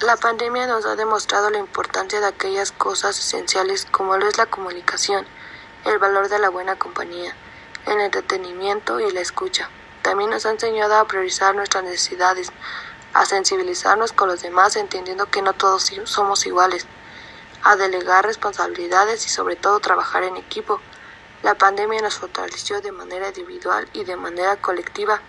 La pandemia nos ha demostrado la importancia de aquellas cosas esenciales como lo es la comunicación, el valor de la buena compañía, el entretenimiento y la escucha. También nos ha enseñado a priorizar nuestras necesidades, a sensibilizarnos con los demás entendiendo que no todos somos iguales, a delegar responsabilidades y sobre todo trabajar en equipo. La pandemia nos fortaleció de manera individual y de manera colectiva